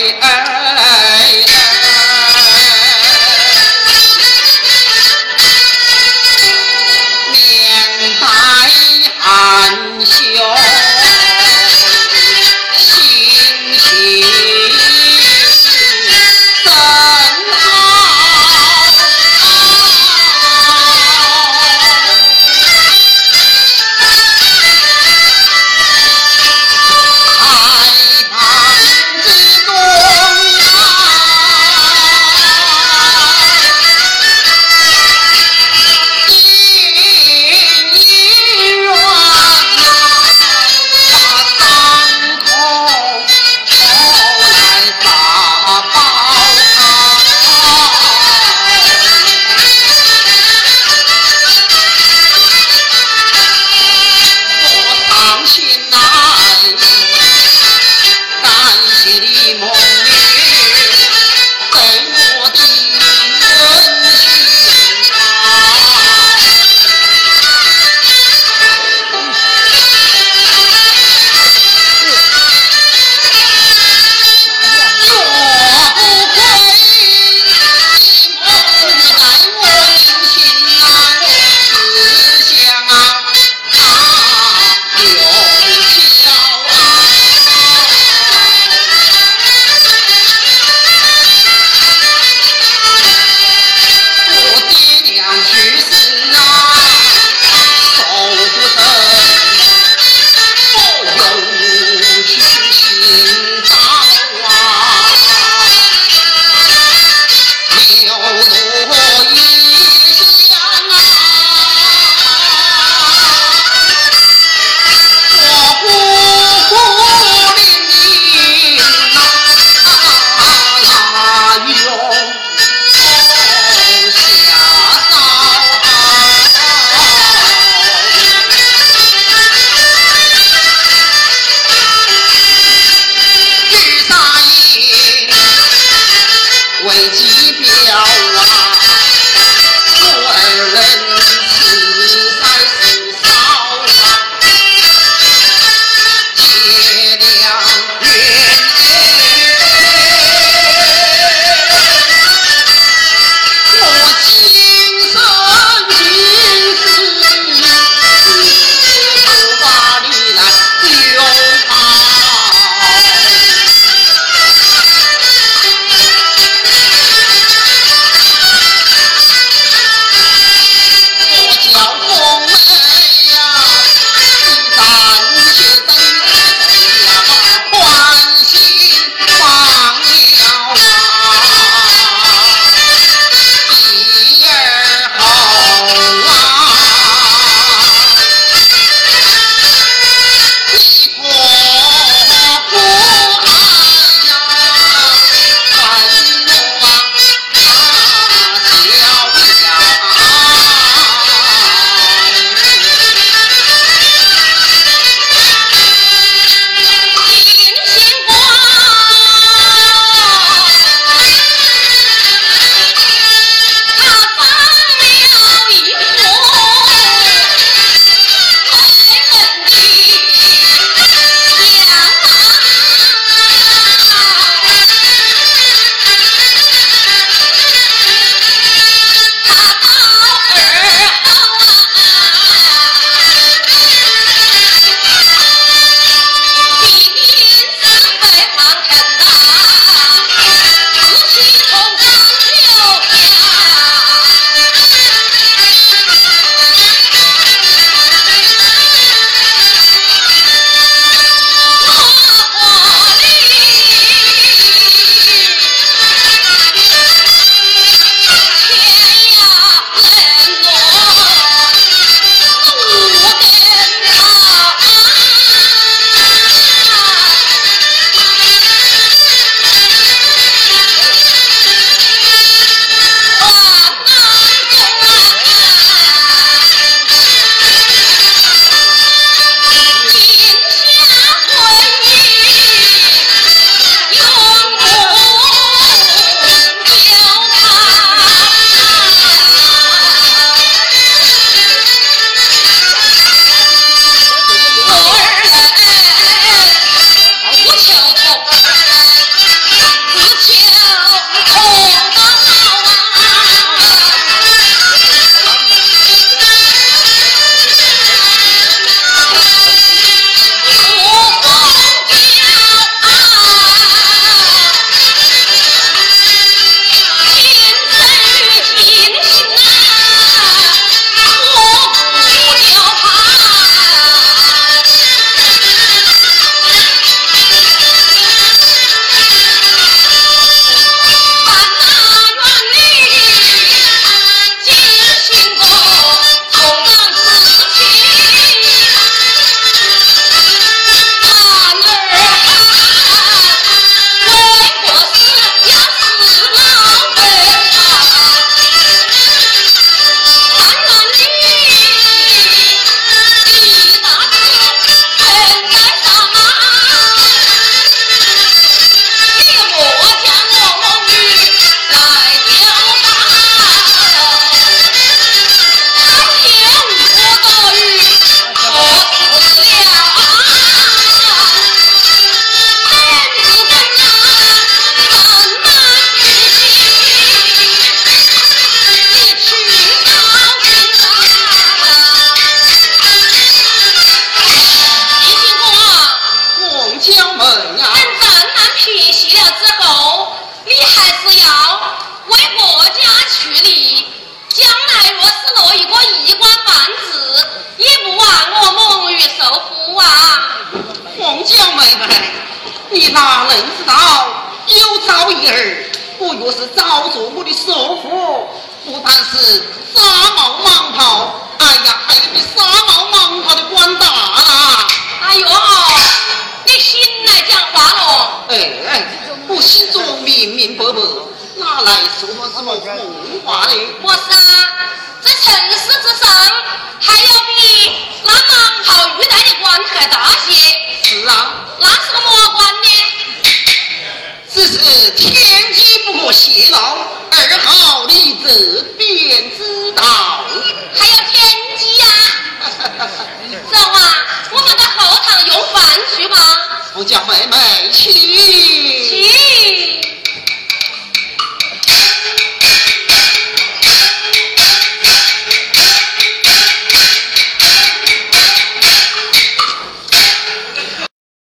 I. 之后，你还是要为国家去力。将来若是落一个一官半职，也不枉我蒙于受苦啊！凤娇妹妹，你哪能知道有朝一日，我若是找着我的叔父，不但是纱帽蟒袍，哎呀，还有比纱帽蟒袍的官大啦！哎呦，你醒来讲话喽！哎，我心中明明白白，哪来说什么梦话呢？我是啊，这城市之上，还有比那蟒袍玉带的官还大些。是啊，那是个么官呢？只是天机不可泄露，二号你这便知道。还有天机呀、走啊，我们到后堂用饭去吧。我叫妹妹去。